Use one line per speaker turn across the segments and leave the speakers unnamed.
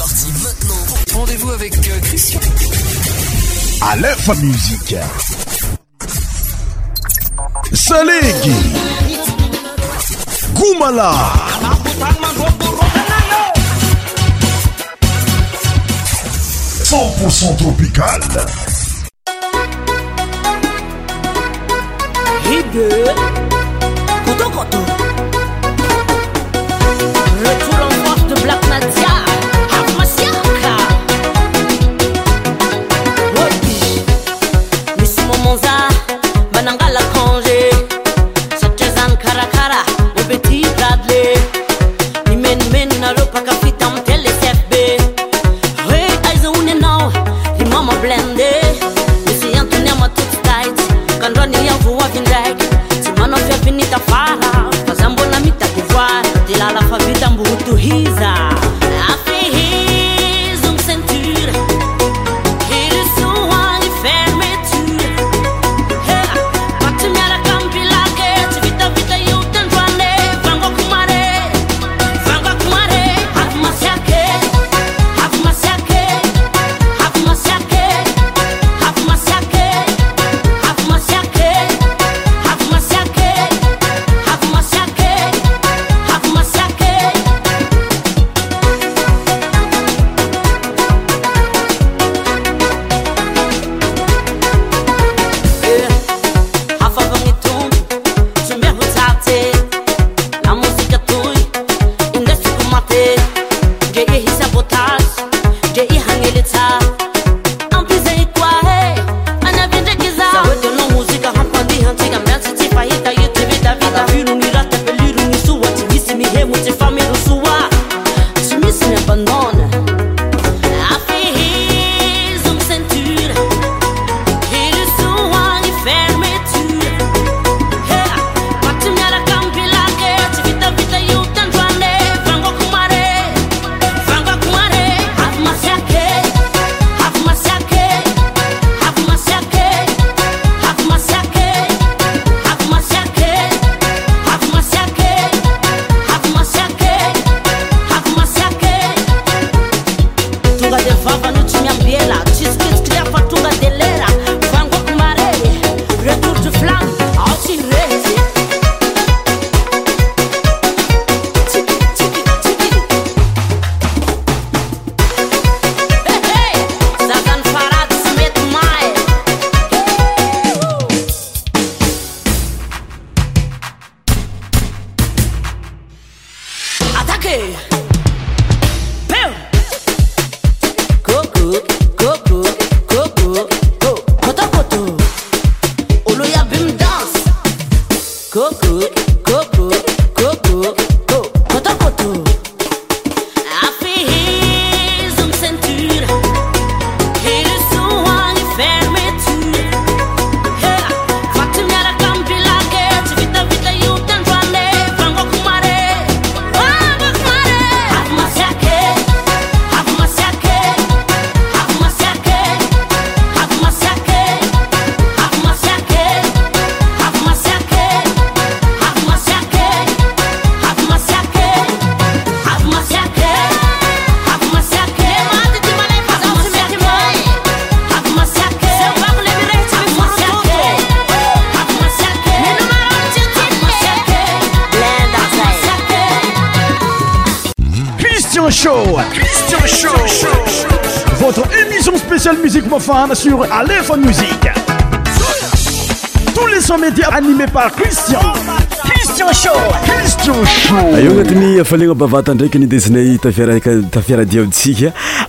parti maintenant. Rendez-vous avec euh, Christian.
À l'info musique. Salegi. Goumala. 100% tropical.
Hideux. Koto koto. Retour en force de Black Nadia.
votre émisio éiae msi mfana sr alefo miio anatiny afalegna bavata
ndraiky ni disney tafira tafiaradi disiky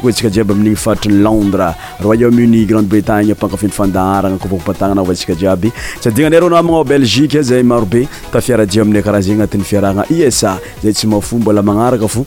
koa atsika jiaby amin'igny faitrany londres royaume-uni grande bretagne ampankafindy fandaharana koavaopatagnana ava ntsika jiaby sadiagna aneyro namagnao belgique zay marobe tafiara jia aminy karaha zegny agnatin'ny fiarahagna usa zay tsy mafo mbola magnaraka fo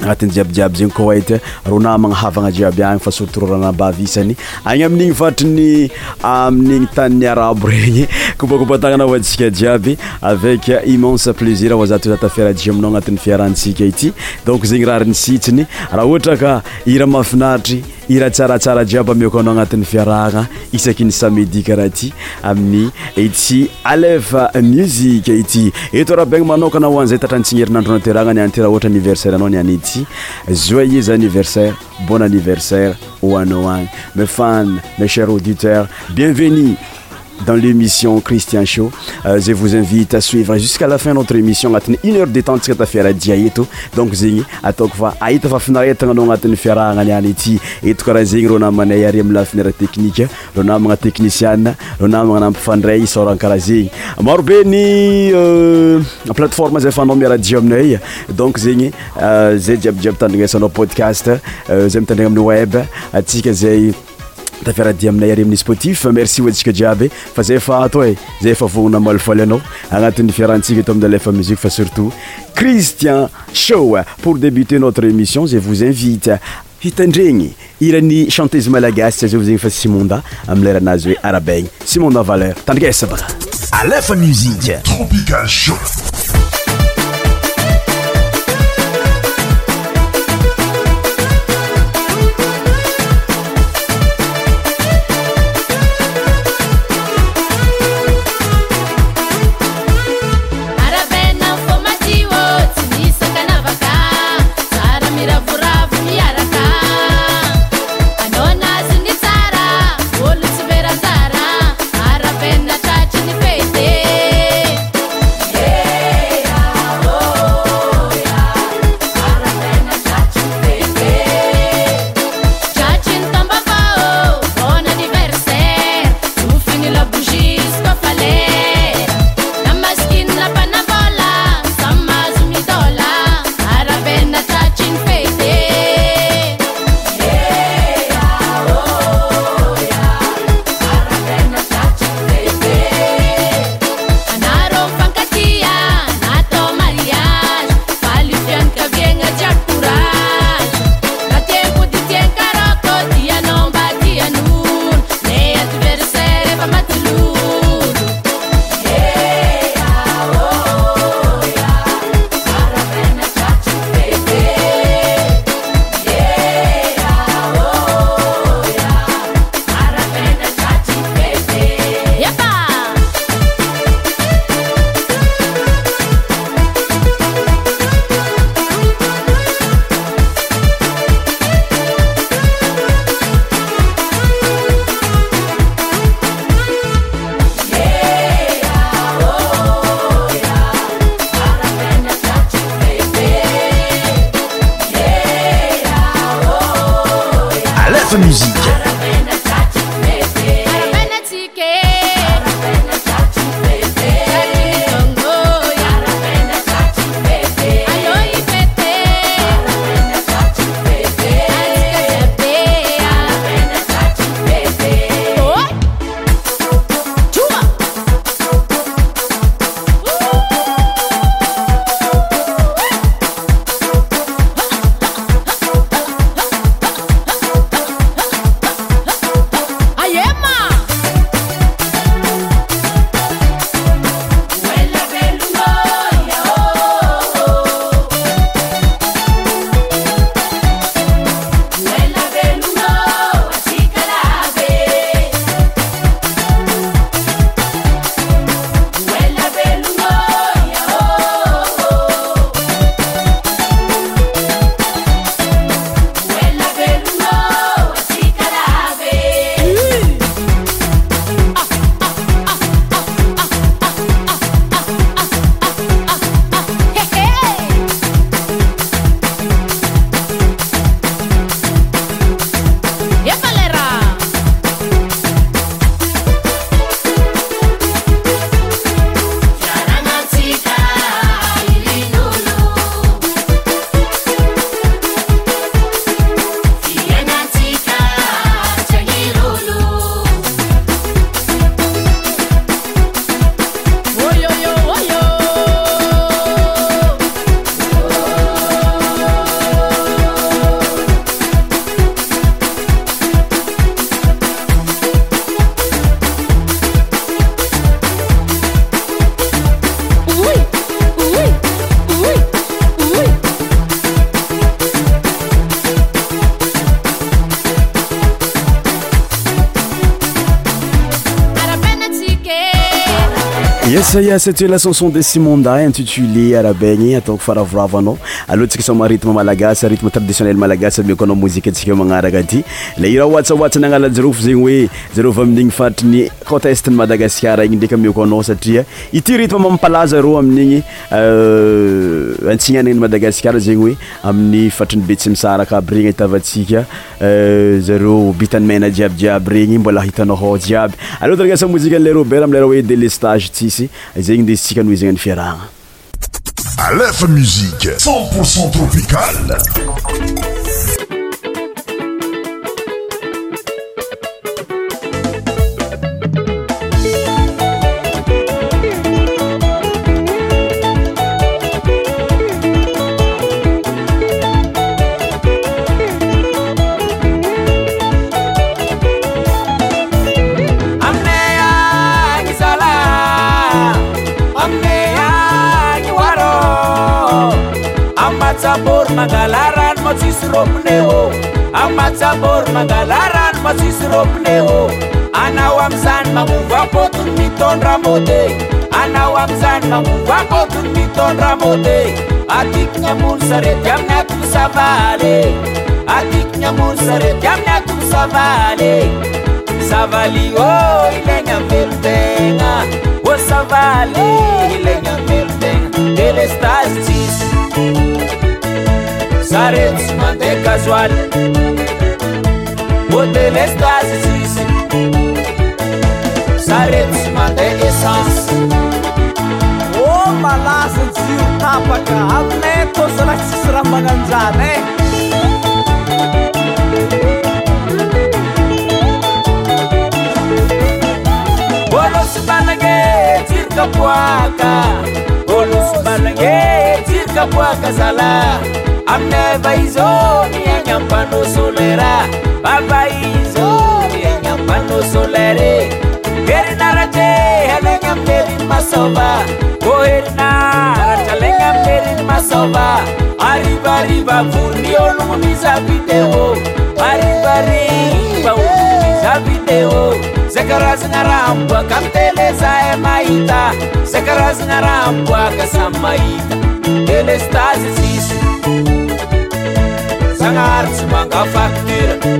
agnatin'ny jiabyjiaby zegny ko hyty rona magnahavagna jiaby agny fa sorotororanabavisany agny amin'igny fatriny amin'igny taniny arabo regny kopakopatagnana aoantsika jiaby avec immense plaisir oazaty o zatafiraji aminao agnatin'ny fiarantsika ity donc zegny rahariny sitsiny raha ohatra ka ira mafinaitry iraha tsaratsara jiaby amiako anao agnatin'ny fiarahagna isaky ny samedi karaha ty aminy ety alefa musike ity eto raha begna manokana hoanzay tatrany tsignherinandroana teragna ny any ity raha ohatra anniversaire anao nianyety joyes anniversaire bon anniversaire hoanao agny me fane me cher auditeur bienvenu dans lémission christian sh zay vos invite à suivre jusqu'à la finnotre émission anatyune hereanateaeyaroepatraa iarayeyaiaiyn poaszaraamybay tfiaradi aminay are miisportif merci ontsika jiaby fa zay fat e zay fa vonana malfoly anao agnati'y fiarahantsika to amiy alefa muzik fa surtout cristian sho por débuter notre émission za vous invite hitandregny iran'ny chantese malagasyazazegny fa simonda am leranazy hoe arabainy simonde valeur satia la chanson de cimonda intitulé arabany ato fahravoraoanao alohatsika mrtm malagasmtradioemaaasmkamiimanarakayhany analarmtrycesty madagasariydrmksaatyrmmmpaa r aminy euh, antsianna madagasar zeny oe aminnyfatriny betsy misaraka aby reny itavatsika Euh, zareo betany maana jiabyjiaby regny mbala hitanahoo jiaby alea teraga sa mosike an leroobertamlera oe delestage tisy zegny ndezy tsikano zegnany fia raagna
alef musiqe 10ntpocent tropicale
mangalaran matsisropneo amatsabor mangalarany matsisropneo anaoamzany mangungambotuny miton ramote anaoamzany mangungampotuny miton ramote atiknyamonsaretyamnyat savale atiknyamonsaretyaminat svale savali o oh, ilenafertega wasavale oh, oh. ilenafirtena elestazis sarेtsमantे kazual bोtemestasisis sarेtsमante esans o malaस जitapagalne tोslassla mananजaरe usbaaे ikbuaा olusbanagे cinkabuakazaलa aminebaizoni anyambansolera abaizni anyambansolere herinarate hèlenyamlerin masoba ko herina taleyamlerin masoba aribaribavurialuniza video aribari ba oluniza video zekarazgarambua kam telezaa e maita sakarazigarambwa kasa maita telez tazisisu sanarți mă ca factură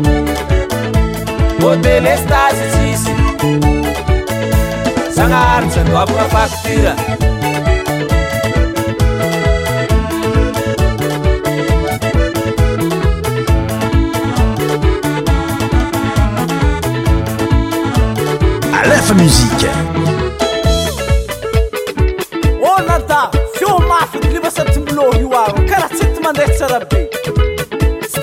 Modele stați țisi Sanarți în doamnă factură Aleph
Musique
ولنتا شو ما في اللي بس تملوه يوارو كرة ست من ربي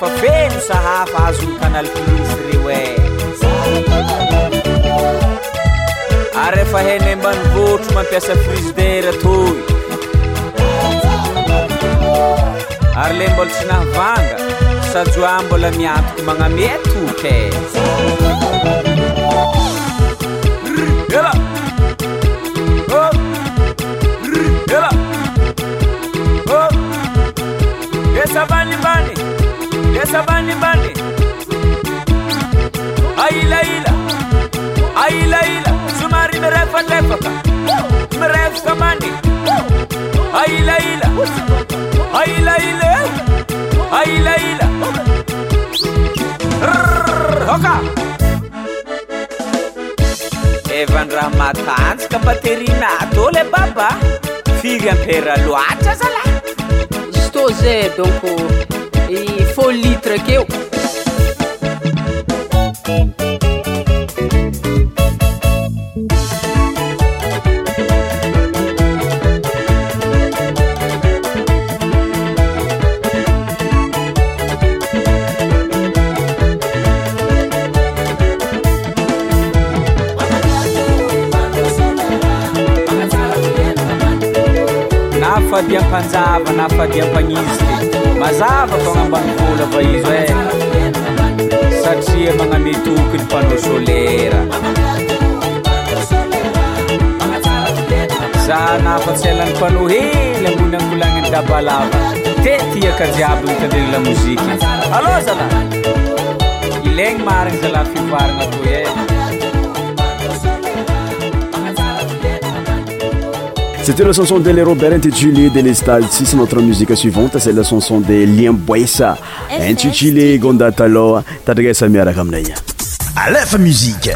fafeno sahafa azony kanaly poso reo e ary efa hanambani botro mampiasa prus dera atony ary la mbola sy nahavanga sajoa mbola miatoko magnamea tok e aayaiaila ailaila somary mirafa alefaka mirafaka many aal aaaalaka efanraha matanjaka mbatehrinatô la baba firy amperaloatra zala
jistôza donko euh, e folitra que eu.
nafadia na nafadia mpanyisy mazavako agnambani vola fa izy e satria magnametokony pana solera za nafats elany pano hela amonanolagniny dabalava ti tiaka jiabyny taneny la mozika alôzala ilaigny marina zala fivarana vole
c'eétet la chanson de le robert intitulé de l'estade sis notre musiqe suivante ces la chanson de lien boesa intitulé gondatalo tadgasamiaracamnaia alef
musiqe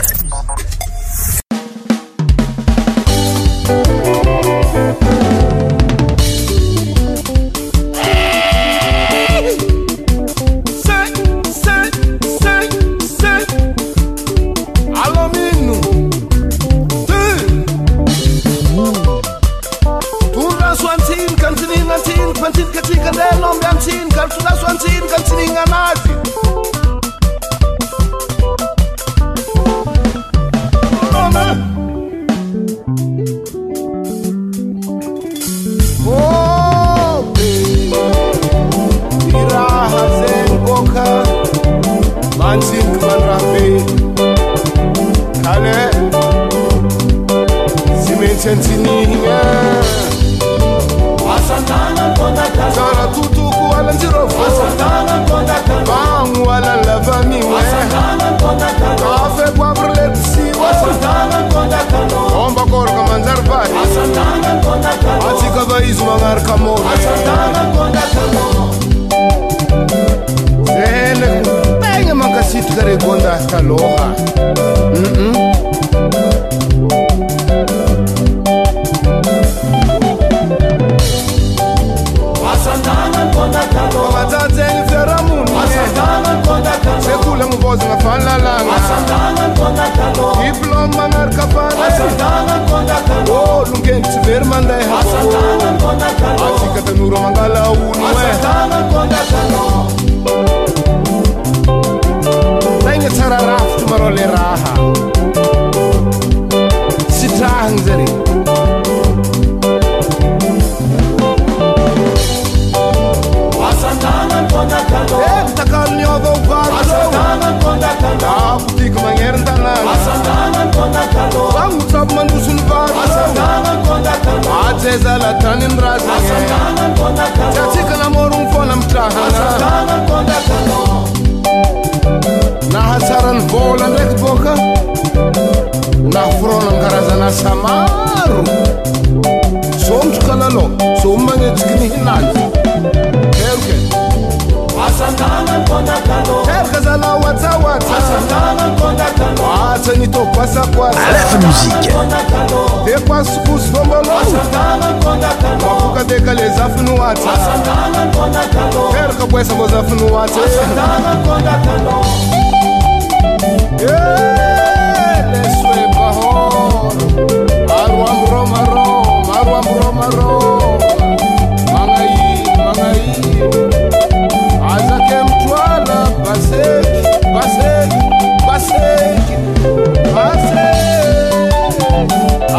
akklnyny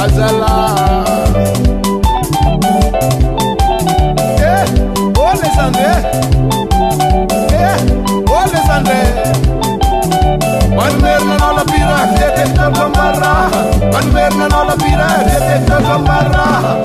Azala Detector con barra, Manuel no lo mira, detector con barra.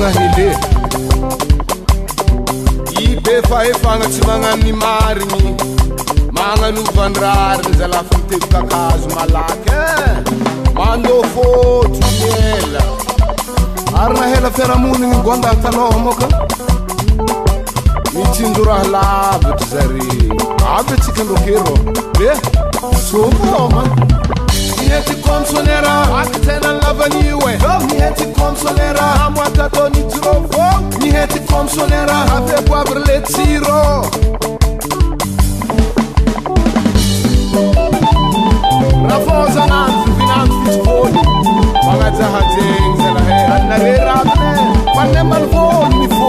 nahele i be faefagna tsy magnanony marigny mananovandrariny zalafa nitevika akazo malaky e eh. mandofôtry ela ary nahela fiarahamoniny goandaha tanaha moka mitsinjo raha lavatra zare avy atsika andrô ker de somaloma tnsoertvhtseraoattnirô nihety konsolera atepoavrlesiro rafôzanavinan isyôy fanazahaten zalhe annarerakn manebalvônifo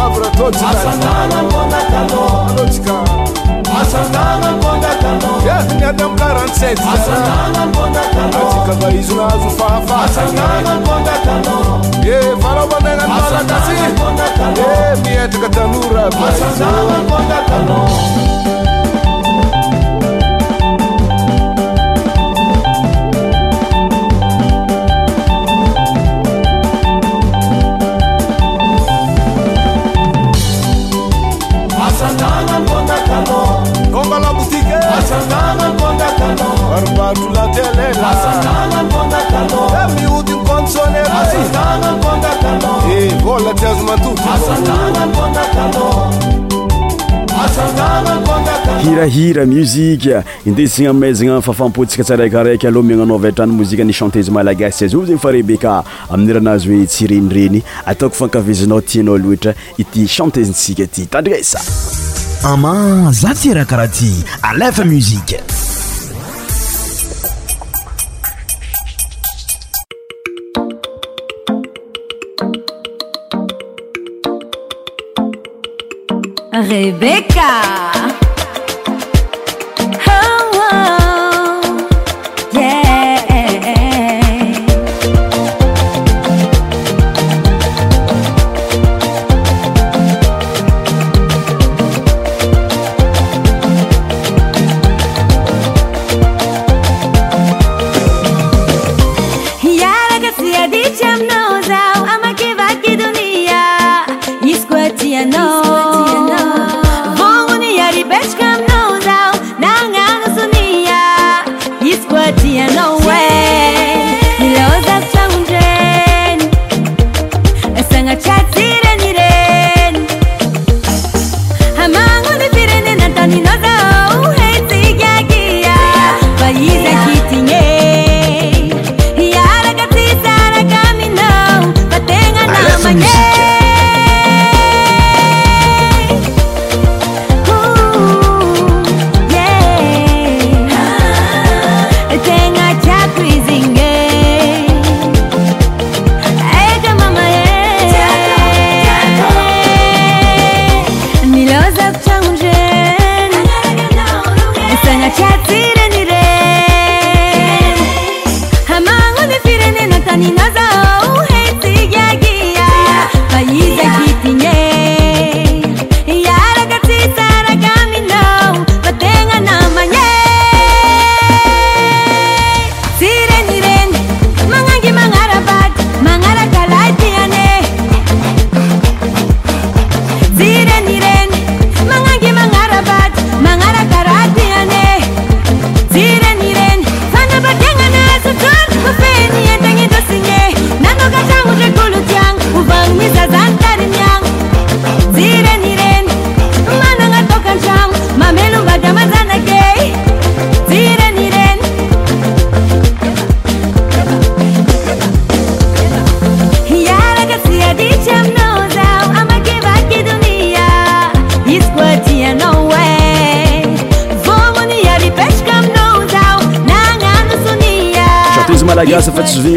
avratôktkaa miaty am aranssika va izonazo fahafa e farao managna ny malakasy mietraka tanora
E
e, hirahira muzika indesigna maizagna fafampontsika tsy raikiraiky aloha miagnanao vyatrany mozika ny chantezy malagassy azy a zegny fa rehibeka amin'n ranazy hoe tsy renireny ataoko fankavezanao tianao loatra ity chantezintsika ty tandriasa
ama za tyraha karaha ty alefa muzika Rebecca.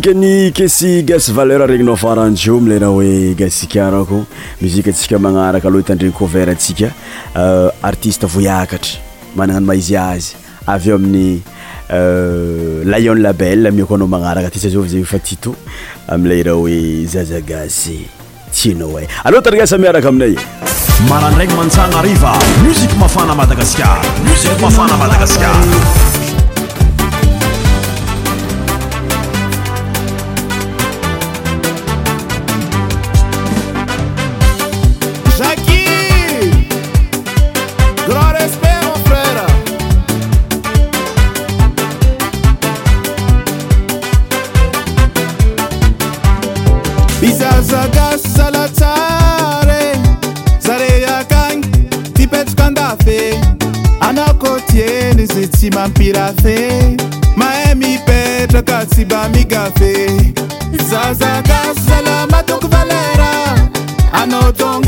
kany kesy gasevaleur regninao faranio amile raha oe gasikarko muitsika manaraka loatandrenyertsika atisoakatra manaao maizyazy aveoamin'ny lyon abelmiko anao manarakatzzeny fat amile rah oe zazagasy tsanao esiarakaainayaaa
todo.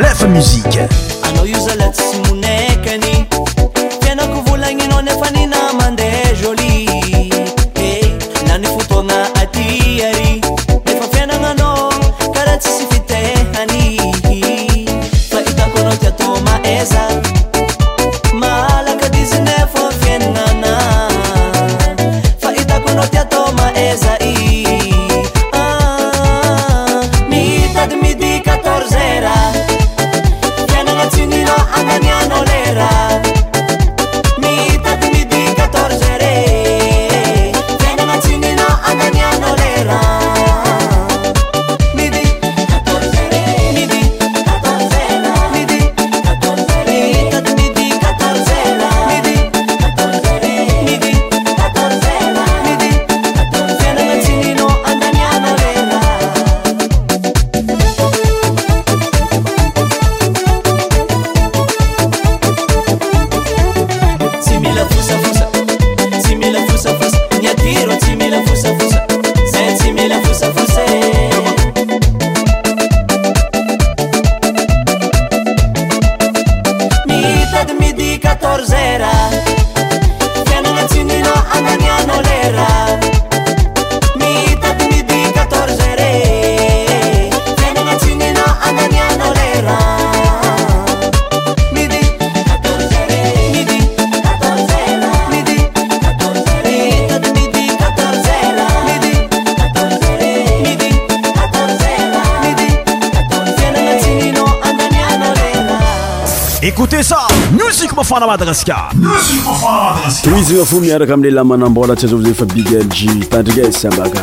لف موsيك izana fo miaraka aminle lamanambolatsy azaovzay fa bigyjy tandrika iz e, sabaka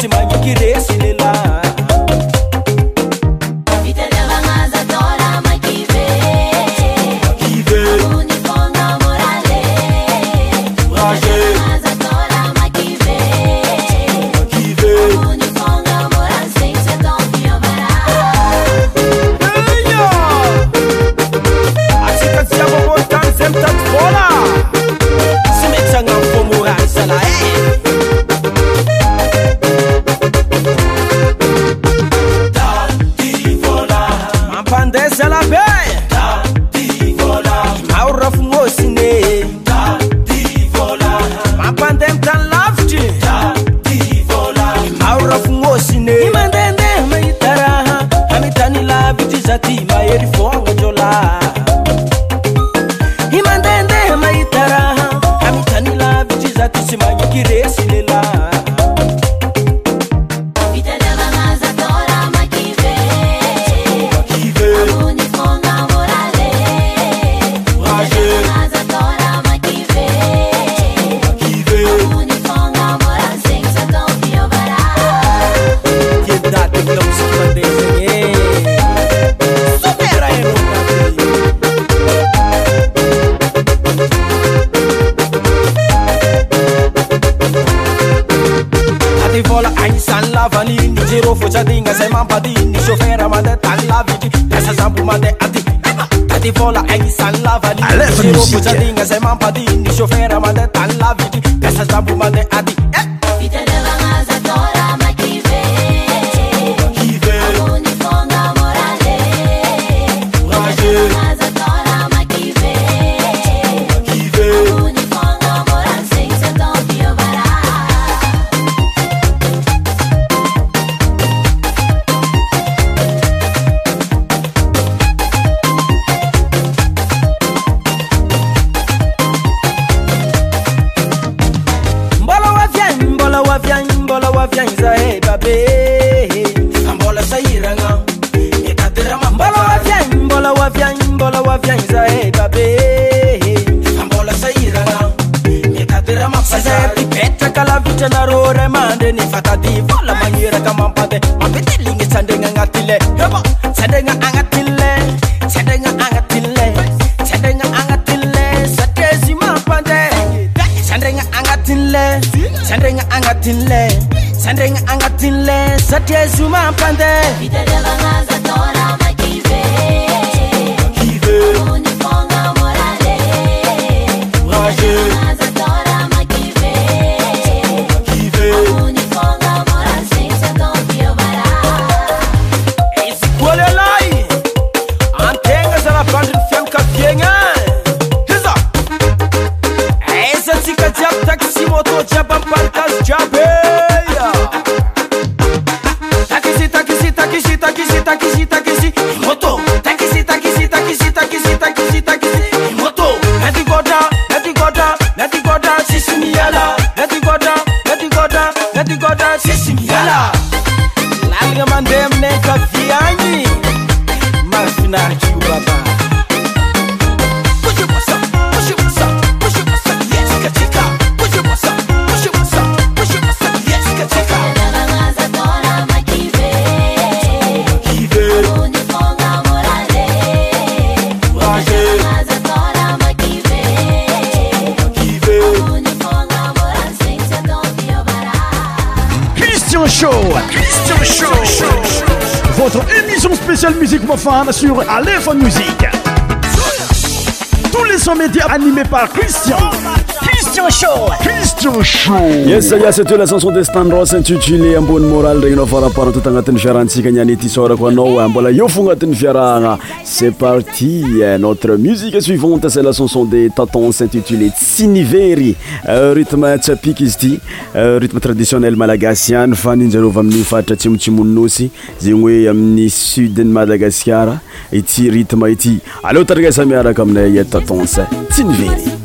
desse mangue que desse I be imaginar que o babá Show! Christian Show!
Votre stin shoyesaia setoela canson de standrose intitile ambony moraly regny nao faraparatoto agnatin'ny fiarahantsika nianyty sorako anao a mbola eo fo agnatin'ny fiarahagna e partie notre musique suivante celle achanson des tatonse intitulé tsy nivery euh, rytme tsyapiky izy ity euh, rythme traditionnel madagasy any faniinjareova amin'nyfaratra tsymotsimoninosy euh, zegny hoe amin'ny sud ny madagascara ity rytme ity aleoa tatragasa miaraka aminay tatens tsy nivery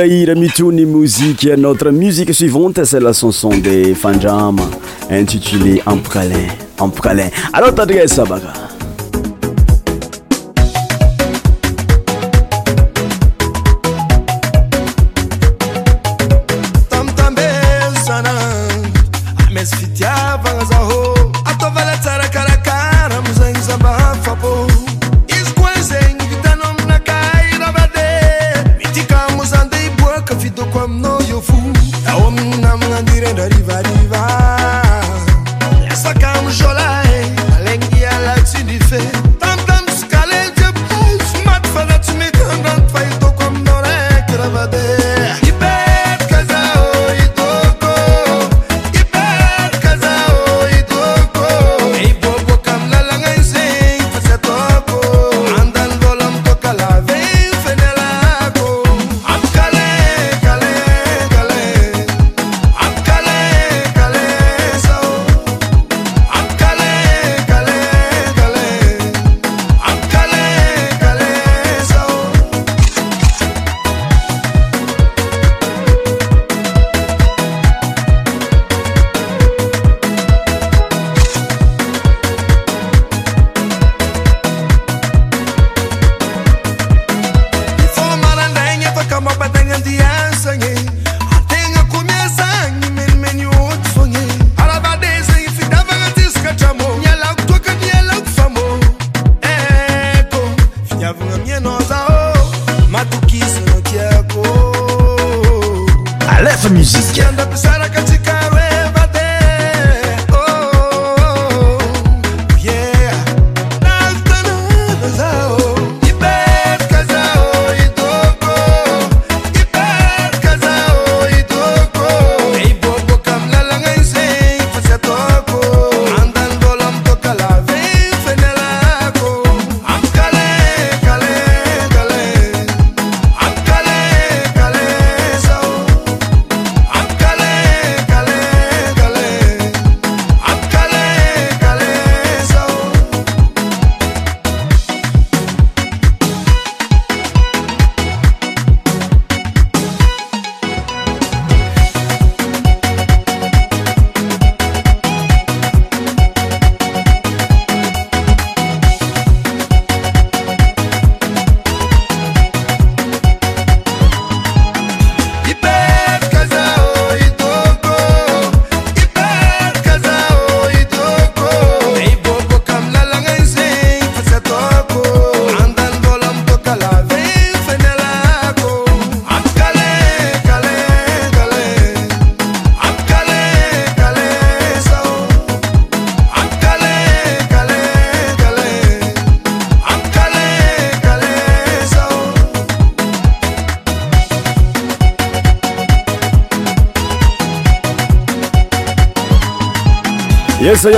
rairamituni musique e notre musique suivante c'est la chanson de fanjam intitulée en pralin en pralin alot adressebaga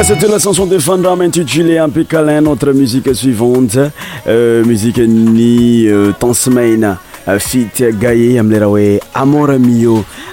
cettela cansion défendram intituler un pe calin notre musique suivante euh, musique ni euh, tansemaine euh, fite gaye am lerawe amoramio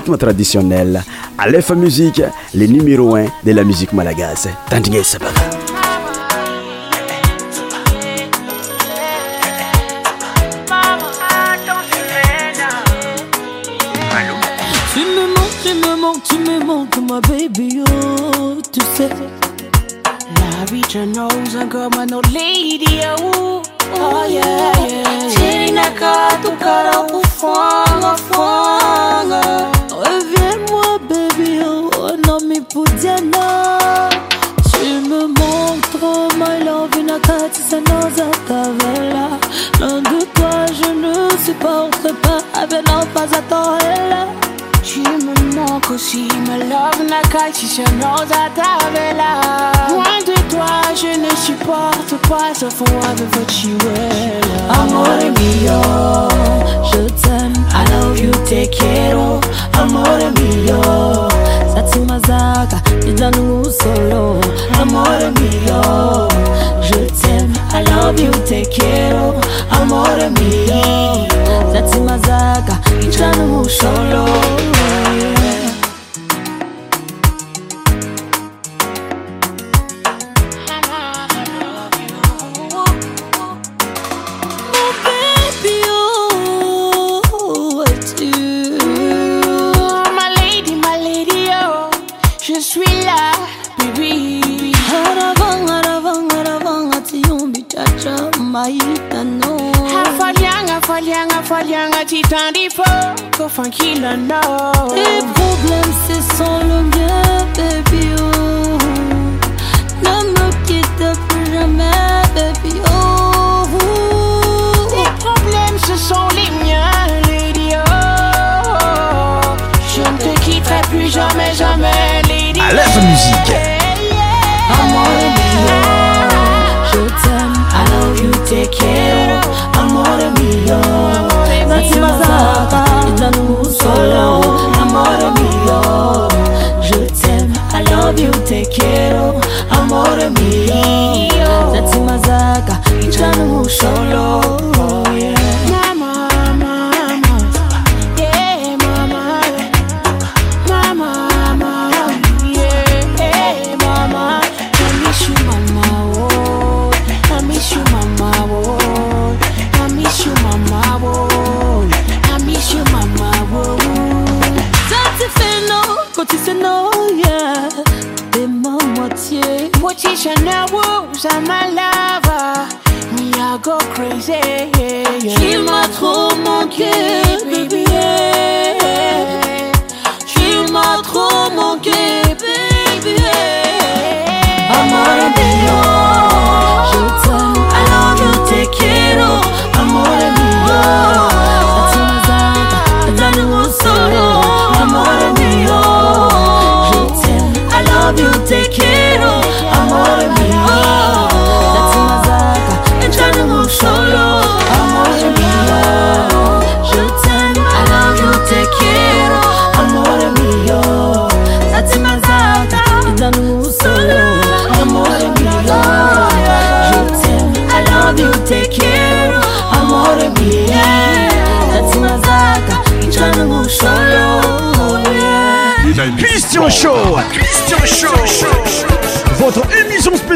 rythme traditionnel. Aleph Musique, le numéro 1 de la musique malagasse. Tantingue Sabana. tu
me manques tu tu me me manques, manques, ma baby, oh, tu sais. La rich knows I got my old lady, oh, oh, oh yeah, yeah. Tina ka tu kara ku fanga fanga. Reviens-moi, baby, oh non, mais pour Diana. Tu me montres, my love, dans un tavella. L'un de toi, je ne supporte pas, avec pas à toi, elle. Tu me si love Loin de toi je ne supporte pas fond Amore mio Je t'aime I love you take care of Amore mio Satsumazaka Nidanu solo Amore mio Je t'aime I love you te quiero. Amore mio Satsumazaka Nidanu solo yeah. qu'il a. Les problèmes, ce sont le mien, baby. Oh. Ne me quitte plus jamais, baby. Oh. Les problèmes, ce sont les miens, lady. Oh. Je ne te quitterai plus jamais, jamais, lady. À la
musique.
quiero, amor mío. Natsumazaga, Ichanu solo.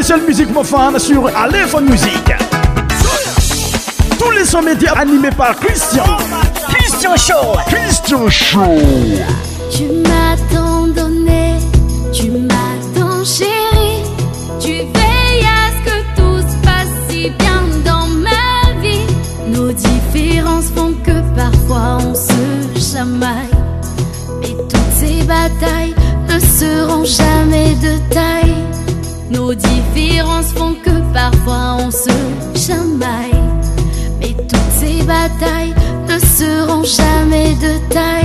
Seule musique fan sur Aléphone Musique. Tous les sons médias animés par Christian. Christian Show. Christian Show.
jamais de taille.